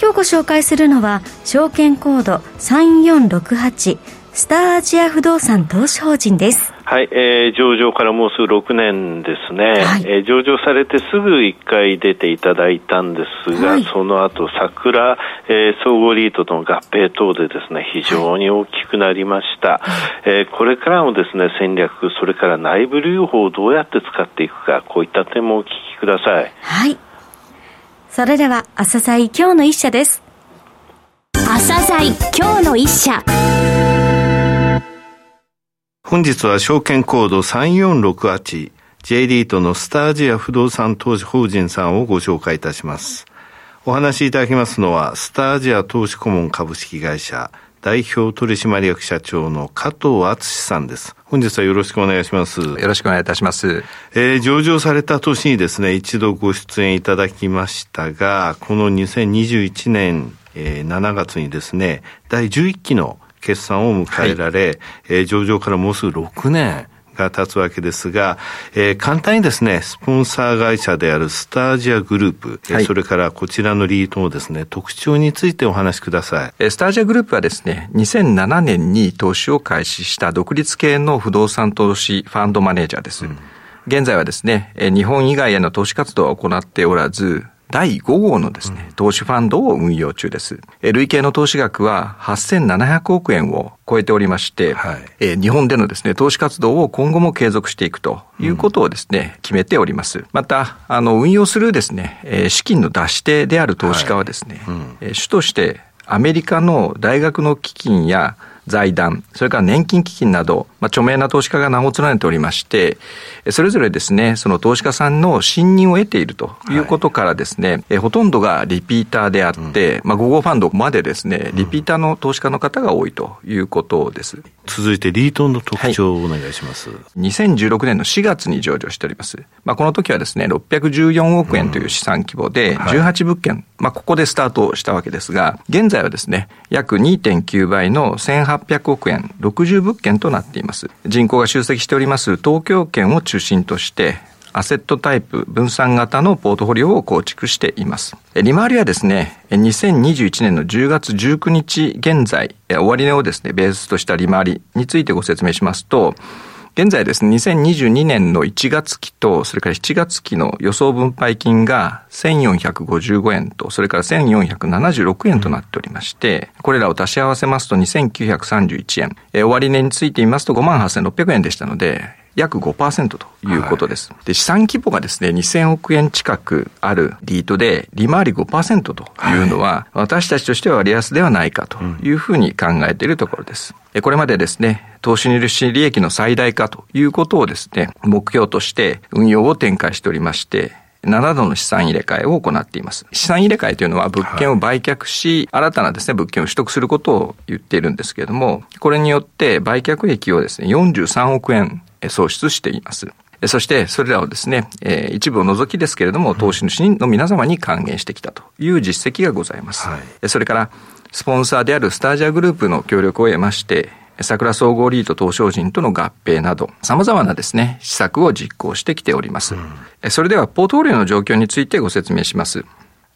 今日ご紹介するのは証券コード3468スターアジア不動産投資法人です。はい、えー、上場からもうすぐ6年ですね、はい、えー、上場されてすぐ1回出ていただいたんですが、はい、その後桜、えー、総合リートとの合併等でですね非常に大きくなりました、はい、えー、これからもですね戦略それから内部留保をどうやって使っていくかこういった点もお聞きください。はいそれでは朝鮮今日の一社です朝鮮今日の一社本日は証券コード 3468J リートのスタージア不動産投資法人さんをご紹介いたします。お話しいただきますのは、スタージア投資顧問株式会社代表取締役社長の加藤敦さんです。本日はよろしくお願いします。よろしくお願いいたします。えー、上場された年にですね、一度ご出演いただきましたが、この2021年、えー、7月にですね、第11期の決算を迎えられ、はい、えー、上場からもうすぐ6年、が経つわけですが、えー、簡単にですね、スポンサー会社であるスタージアグループ、はい、それからこちらのリートのですね、特徴についてお話しください。スタージアグループはですね、2007年に投資を開始した独立系の不動産投資ファンドマネージャーです。うん、現在はですね、日本以外への投資活動は行っておらず、第5号のですね、投資ファンドを運用中です。累計の投資額は8700億円を超えておりまして、はい、え日本でのですね、投資活動を今後も継続していくということをですね、うん、決めております。また、あの、運用するですね、え資金の出し手である投資家はですね、はい。うん、主としてアメリカの大学の基金や財団、それから年金基金など、まあ、著名な投資家が名を連ねておりまして、それぞれですね、その投資家さんの信任を得ているということからですね、はい、ほとんどがリピーターであって、うん、まあ、5号ファンドまでですね、リピーターの投資家の方が多いということです。続いて、リートの特徴をお願いします。はい、2016年の4月に上場しております。まあ、この時はですね、614億円という資産規模で、18物件、まあ、ここでスタートしたわけですが、現在はですね、約2.9倍の1800億円、60物件となっています。人口が集積しております東京圏を中心として、アセットタイプ分散型のポートフォリオを構築しています。利回りはですね、2021年の10月19日現在、終値をですね、ベースとした利回りについてご説明しますと、現在ですね、2022年の1月期と、それから7月期の予想分配金が1455円と、それから1476円となっておりまして、これらを足し合わせますと2931円。え終値についていますと58,600円でしたので、約5%ということです。はい、で、資産規模がですね、2000億円近くあるリートで、利回り5%というのは、はい、私たちとしては割安ではないかというふうに考えているところです。うん、これまでですね、投資入資利益の最大化ということをですね、目標として運用を展開しておりまして、7度の資産入れ替えを行っています。資産入れ替えというのは物件を売却し、新たなですね、物件を取得することを言っているんですけれども、これによって売却益をですね、43億円創出しています。そして、それらをですね、えー、一部を除きですけれども、投資主の皆様に還元してきたという実績がございます。はい、それから、スポンサーであるスタージアグループの協力を得まして、桜総合リート東証人との合併など、様々なですね、施策を実行してきております。うん、それでは、ポートフォリオの状況についてご説明します。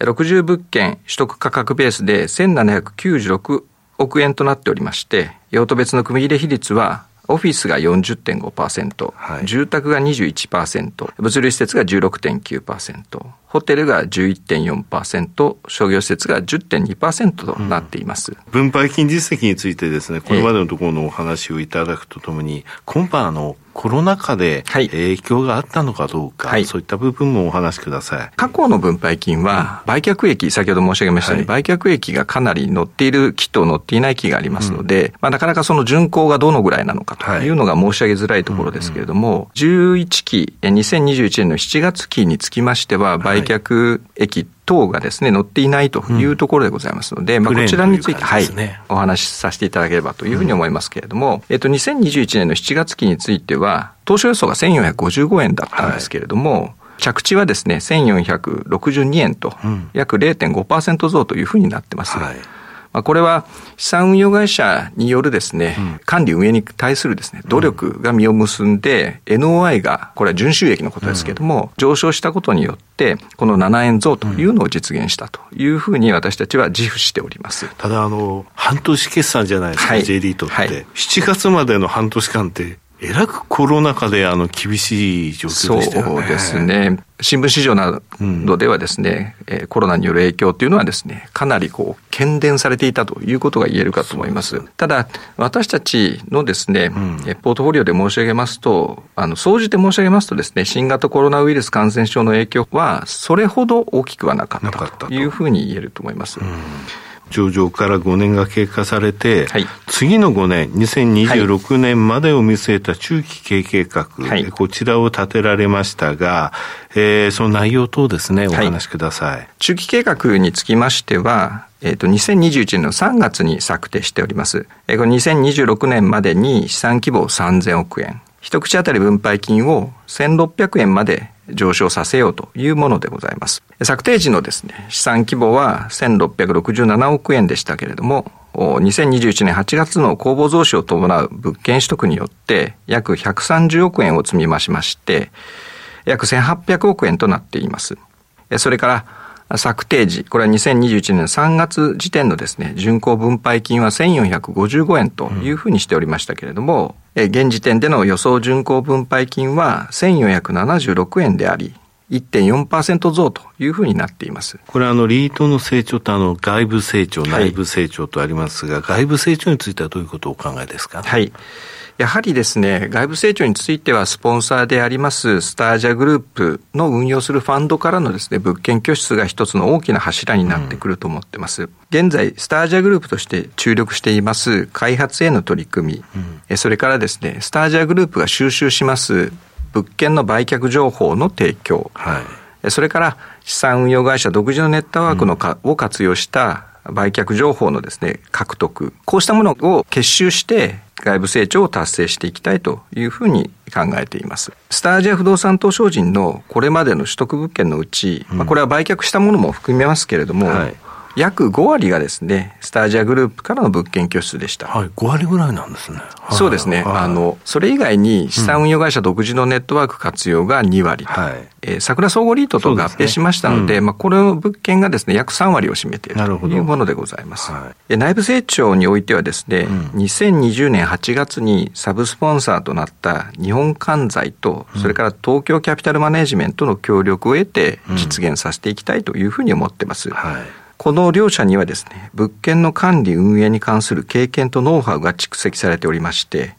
60物件取得価格ベースで1796億円となっておりまして、用途別の組入れ比率はオフィスが40.5%、はい、住宅が21%、物流施設が16.9%、ホテルが11.4%、商業施設が10.2%となっています、うん、分配金実績についてですね、これまでのところのお話をいただくとともに、今般あの、コロナ禍で影響があったのかどうか、はい、そういった部分もお話しください。過去の分配金は、売却益、先ほど申し上げましたように、はい、売却益がかなり乗っている期と乗っていない期がありますので、うん、まあ、なかなかその巡行がどのぐらいなのかとい。うのが申し上げづらいところですけれども、はいうんうん、11期、2021年の7月期につきましては、売却益等がですね、載っていないというところでございますので、うん、まあ、こちらについて、はい、お話しさせていただければというふうに思いますけれども、うん、えっと、2021年の7月期については、当初予想が1455円だったんですけれども、はい。着地はですね、1462円と、約0.5%増というふうになってます。はいまあ、これは資産運用会社によるですね、うん、管理運営に対するですね、努力が実を結んで、うん、NOI が、これは純収益のことですけれども、うん、上昇したことによって、この7円増というのを実現したというふうに私たちは自負しております。ただ、あの、半年決算じゃないですか、はい、J リートって。はい、7月までの半年間って、えらくコロナ禍であの厳しい状況でしたよね。そうですね。新聞市場などではですね、うん、コロナによる影響というのはですね、かなりこう、懸念されていたということが言えるかと思います。ただ、私たちのですね、うん、ポートフォリオで申し上げますと、あの、総じて申し上げますとですね、新型コロナウイルス感染症の影響は、それほど大きくはなかったというふうに言えると思います。うん上場から5年が経過されて、はい、次の5年、2026年までを見据えた中期経営計画、はい、こちらを立てられましたが、えー、その内容等ですね、お話しください。はい、中期計画につきましては、えっ、ー、と、2021年の3月に策定しております。えー、この2026年までに資産規模3000億円、一口当たり分配金を1600円まで上昇させようというものでございます。策定時のですね、資産規模は1667億円でしたけれども、2021年8月の公募増資を伴う物件取得によって約130億円を積み増しまして、約1800億円となっています。それから、策定時、これは2021年3月時点のですね、巡航分配金は1455円というふうにしておりましたけれども、うん、現時点での予想巡航分配金は1476円であり、1.4%増というふうになっています。これあの、リートの成長とあの、外部成長、内部成長とありますが、はい、外部成長についてはどういうことをお考えですか？はい。やはりですね、外部成長については、スポンサーでありますスタージャグループの運用するファンドからのですね、物件拠出が一つの大きな柱になってくると思ってます。うん、現在、スタージャグループとして注力しています開発への取り組み、うん、それからですね、スタージャグループが収集します物件の売却情報の提供、はい、それから資産運用会社独自のネットワークのか、うん、を活用した売却情報のですね、獲得。こうしたものを結集して、外部成長を達成していきたいというふうに考えています。スタージア不動産投商人のこれまでの取得物件のうち、うん、まあ、これは売却したものも含めますけれども、はい約5割がですね、スタージアグループからの物件拠出でした。はい、5割ぐらいなんですね。はい、そうですね、はい、あの、それ以外に資産運用会社独自のネットワーク活用が2割。はい。えー、桜総合リートと合併しましたので、でねうん、まあ、これの物件がですね、約3割を占めているというものでございます。はい、内部成長においてはですね、うん、2020年8月にサブスポンサーとなった日本関材と、それから東京キャピタルマネジメントの協力を得て実現させていきたいというふうに思ってます。はいこの両社にはですね、物件の管理運営に関する経験とノウハウが蓄積されておりまして、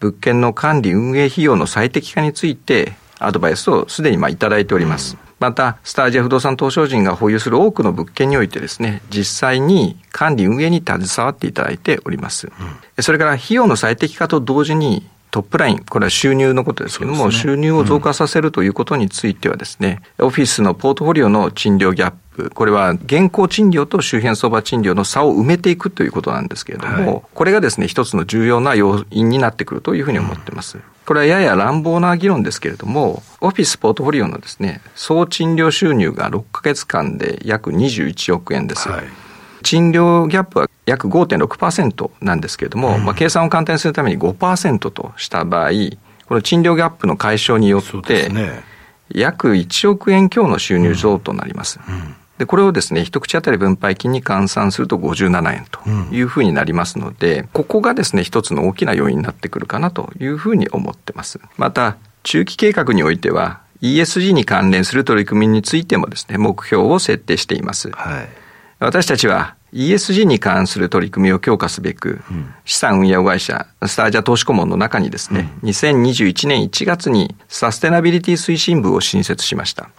物件の管理運営費用の最適化についてアドバイスをすでにまあいただいております。また、スタージア不動産投資人が保有する多くの物件においてですね、実際に管理運営に携わっていただいております。うん、それから費用の最適化と同時にトップライン、これは収入のことですけども、ね、収入を増加させるということについてはですね、うん、オフィスのポートフォリオの賃料ギャップ、これは現行賃料と周辺相場賃料の差を埋めていくということなんですけれども、はい、これがですね、一つの重要な要因になってくるというふうに思っています。うん、これはやや乱暴な議論ですけれども、オフィスポートフォリオのですね、総賃料収入が6ヶ月間で約21億円です。はい賃料ギャップは約5.6%なんですけれども、うん、まあ、計算を簡単にするために5%とした場合、この賃料ギャップの解消によって、約1億円強の収入増となります。うんうんで、これをですね、一口当たり分配金に換算すると57円というふうになりますので、うん、ここがですね、一つの大きな要因になってくるかなというふうに思ってます。また、中期計画においては、ESG に関連する取り組みについてもですね、目標を設定しています。はい、私たちは ESG に関する取り組みを強化すべく、うん、資産運用会社、スターアジア投資顧問の中にですね、うん、2021年1月にサステナビリティ推進部を新設しました。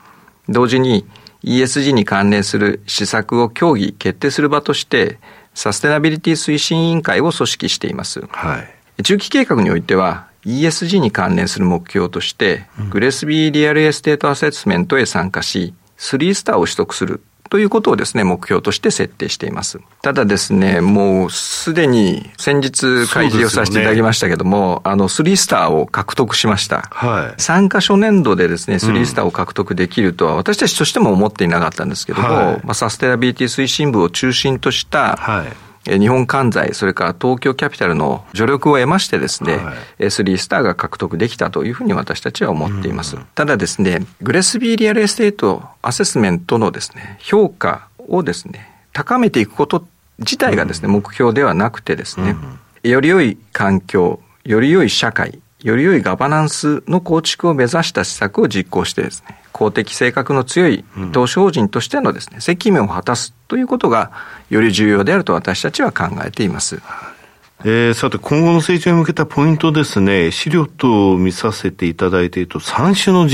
同時に ESG に関連する施策を協議、決定する場として、サステナビリティ推進委員会を組織しています。はい、中期計画においては、ESG に関連する目標として、うん、 GRESB Real Estate Assessment へ参加し、3スターを取得するということをですね、目標として設定しています。ただですね、もうすでに先日開示をさせていただきましたけども、ね、あの、3スターを獲得しました。はい。参加初年度でですね、3スターを獲得できるとは、私たちとしても思っていなかったんですけども、はい、まあ、サステナビリティ推進部を中心とした、はい日本管財、それから東京キャピタルの助力を得ましてですね、はい、3スターが獲得できたというふうに私たちは思っています。うん、ただですね、 GRESB Real Estate Assessment のですね、評価をですね、高めていくこと自体がですね、目標ではなくてですね、より良い環境、より良い社会、より良いガバナンスの構築を目指した施策を実行してですね、公的性格の強い投資法人としてのですね、責務を果たすということがより重要であると私たちは考えています。えー、さて、今後の成長に向けたポイントですね、資料と見させていただいていると、三種の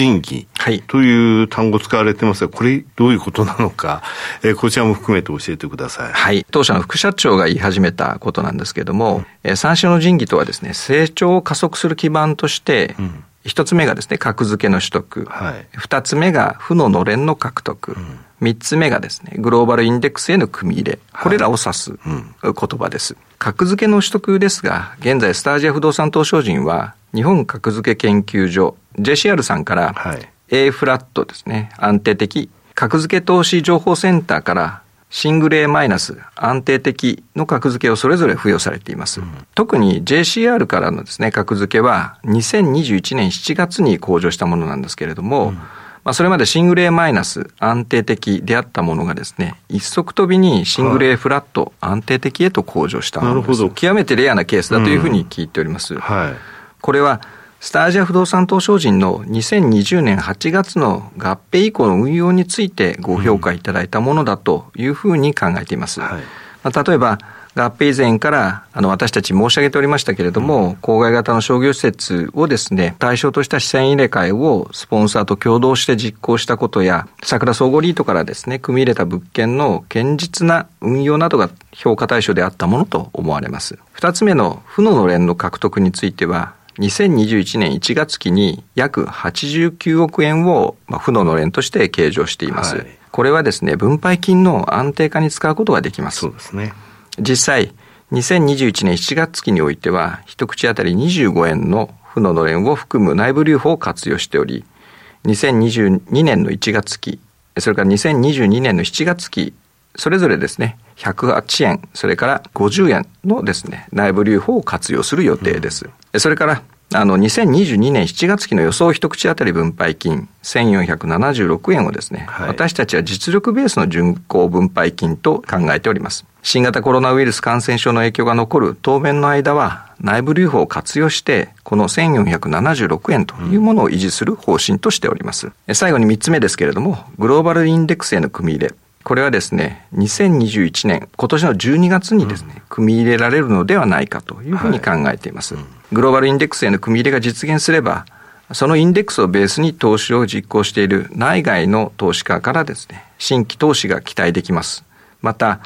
神器という単語使われてますが、これ、どういうことなのか、えー、こちらも含めて教えてください。はい。当社の副社長が言い始めたことなんですけれども、えー、三種の神器とはですね、成長を加速する基盤として、うん一つ目がですね、格付けの取得。はい、二つ目が負ののれんの獲得。三、うん、つ目がですね、グローバルインデックスへの組み入れ。これらを指す言葉です。格付けの取得ですが、現在スタージア不動産投資法人は、日本格付け研究所、JCR さんから、はい、A フラットですね、安定的、格付け投資情報センターからシングル A マイナス安定的の格付けをそれぞれ付与されています。うん、特に JCR からのですね、格付けは2021年7月に向上したものなんですけれども、うん、まあそれまでシングル A マイナス安定的であったものがですね、一足飛びにシングル A フラット安定的へと向上したものです。極めてレアなケースだというふうに聞いております。うんはい、これはスタージア不動産東証人の2020年8月の合併以降の運用についてご評価いただいたものだというふうに考えています。はい、まあ、例えば、合併以前からあの私たち申し上げておりましたけれども、郊外型の商業施設をですね、対象とした資産入れ替えをスポンサーと共同して実行したことや、桜総合リートからですね、組み入れた物件の堅実な運用などが評価対象であったものと思われます。二つ目の負ののれんの獲得については、2021年1月期に約89億円を、まあ、負ののれんとして計上しています。はい、これはですね、分配金の安定化に使うことができます。そうですね。実際、2021年7月期においては、一口当たり25円の負ののれんを含む内部留保を活用しており、2022年の1月期、それから2022年の7月期、それぞれですね、108円、それから50円のですね、内部留保を活用する予定です。うん、それから、あの、2022年7月期の予想一口当たり分配金1476円をですね、はい、私たちは実力ベースの巡航分配金と考えております。新型コロナウイルス感染症の影響が残る当面の間は、内部留保を活用して、この1476円というものを維持する方針としております。うん、最後に3つ目ですけれども、グローバルインデックスへの組み入れ。これはですね、2021年、今年の12月にですね、うん、組み入れられるのではないかというふうに考えています。はいうん、グローバルインデックスへの組み入れが実現すれば、そのインデックスをベースに投資を実行している内外の投資家からですね、新規投資が期待できます。また、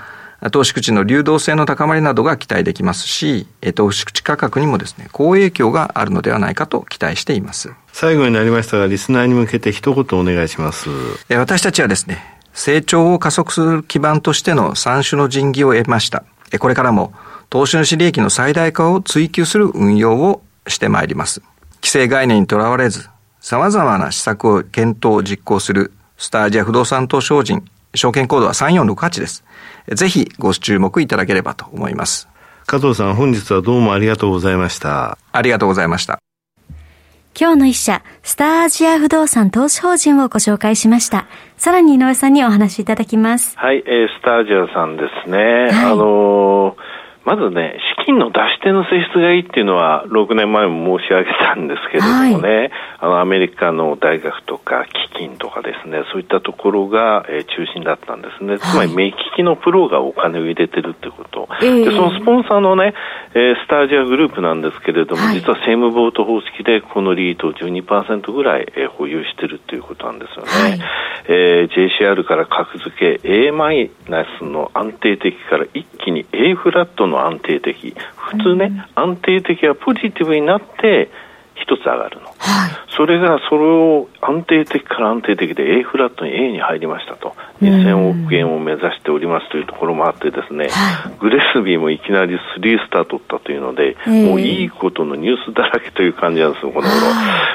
投資口の流動性の高まりなどが期待できますし、投資口価格にもですね、好影響があるのではないかと期待しています。最後になりましたが、リスナーに向けて一言お願いします。私たちはですね、成長を加速する基盤としての三種の神器を得ました。これからも投資主利益の最大化を追求する運用をしてまいります。規制概念にとらわれず、様々な施策を検討実行するスタージア不動産投資法人、証券コードは3468です。ぜひご注目いただければと思います。加藤さん、本日はどうもありがとうございました。ありがとうございました。今日の一社、スターアジア不動産投資法人をご紹介しました。さらに井上さんにお話しいただきます。はい、えー、スターアジアさんですね。はい、あのー、まずね、資金の出し手の性質がいいっていうのは、6年前も申し上げたんですけれどもね、はい、あの、アメリカの大学とか基金とかですね、そういったところが、えー、中心だったんですね。つまり、目利きのプロがお金を入れてるってこと。で、そのスポンサーのね、えー、スタージアグループなんですけれども、はい、実は政務ボート方式でこのリートを12%ぐらい、えー、保有してるということなんですよね。はい、えー、JCR から格付け A マイナスの安定的から一気に A フラットの安定的。普通ね、うん、安定的はポジティブになって、一つ上がるの、はい、それがそれを安定的から安定的で A フラットに A に入りましたと。2000億円を目指しておりますというところもあってですね、はい、グレスビーもいきなり3スター取ったというので、もういいことのニュースだらけという感じなんですよこの頃。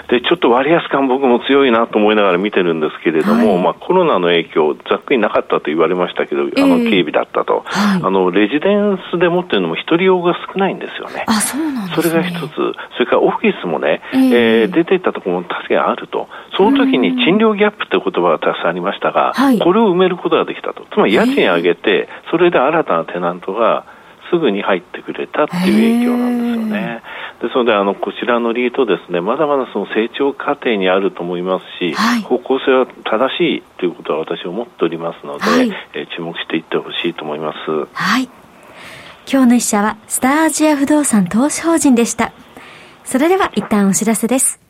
でちょっと割安感僕も強いなと思いながら見てるんですけれども、はい、まあ、コロナの影響ざっくりなかったと言われましたけど、あの警備だったと、あのレジデンスで持ってるのも一人用が少ないんですよね。あそうなん、ね、それが一つ。それからオフィスもね、えー、えー、出ていったところも確かにあるとその時に賃料ギャップという言葉がたくさんありましたが、はい、これを埋めることができたと。つまり家賃上げて、それで新たなテナントがすぐに入ってくれたっていう影響なんですよね。ですので、あの、こちらのリートですね、まだまだその成長過程にあると思いますし、はい、方向性は正しいということは私は思っておりますので、はい、え注目していってほしいと思います。はい。今日の一社は、スターアジア不動産投資法人でした。それでは一旦お知らせです。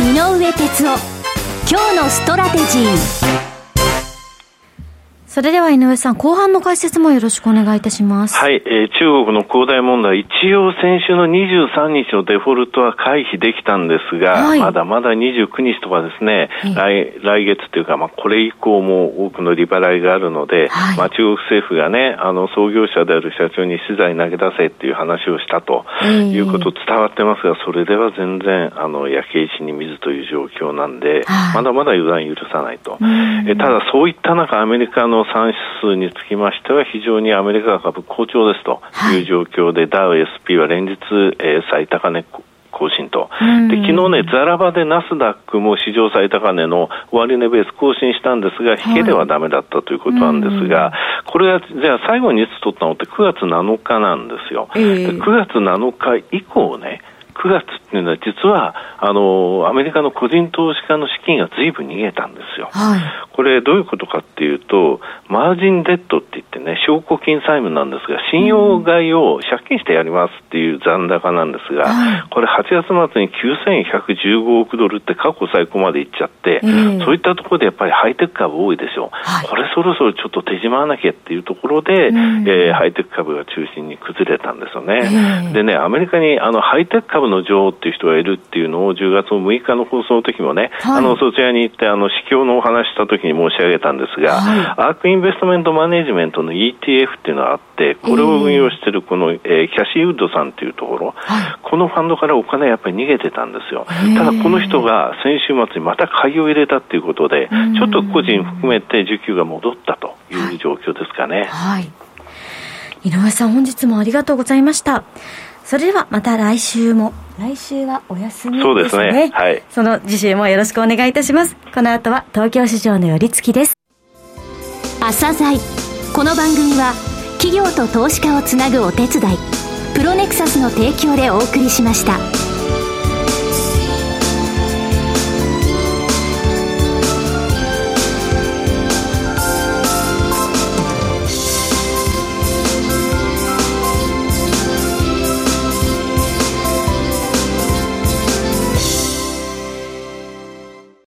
井上哲夫。今日のストラテジー。それでは井上さん、後半の解説もよろしくお願いいたします。はい、えー、中国の恒大問題、一応先週の23日のデフォルトは回避できたんですが、はい、まだまだ29日とかですね、はい、来来月というか、まあ、これ以降も多くの利払いがあるので、はい、まあ、中国政府がね、あの創業者である社長に資材投げ出せっていう話をしたということ伝わってますが、それでは全然、あの焼け石に水という状況なんで、まだまだ油断許さないと。えただ、そういった中、アメリカの産指数につきましては、非常にアメリカ株好調ですという状況で、はい、ダウ SP は連日、えー、最高値更新と。で、昨日ね、ザラバでナスダックも史上最高値の終値ベース更新したんですが、引けではだめだったということなんですが、これは、じゃあ最後にいつ取ったのって9月7日なんですよ。えー、9月7日以降ね、9月っていうのは実はあのアメリカの個人投資家の資金がずいぶん逃げたんですよ、はい、これどういうことかっていうとマージンデッドって言ってね証拠金債務なんですが信用買いを借金してやりますっていう残高なんですが、はい、これ8月末に9115億ドルって過去最高までいっちゃって、えー、そういったところでやっぱりハイテク株多いでしょ、はい、これそろそろちょっと手締まわなきゃっていうところで、うん、えー、ハイテク株が中心に崩れたんですよね、えー、でねアメリカにあのハイテク株の女王っていう人がいるっていうのを10月6日の放送の時もね、はい、あのそちらに行ってあの市況のお話した時に申し上げたんですが、はい、アークインベストメントマネジメントの ETF っていうのがあってこれを運用しているこの、えー、キャシーウッドさんっていうところ、はい、このファンドからお金やっぱり逃げてたんですよ。ただこの人が先週末にまた買いを入れたっていうことでちょっと個人含めて需給が戻ったという状況ですかね。はい。井上さん本日もありがとうございました。それではまた来週も来週はお休みですね。そうですね。はい。その次週もよろしくお願いいたします。この後は東京市場の寄り付きです。朝鮮。この番組は企業と投資家をつなぐお手伝い。プロネクサスの提供でお送りしました。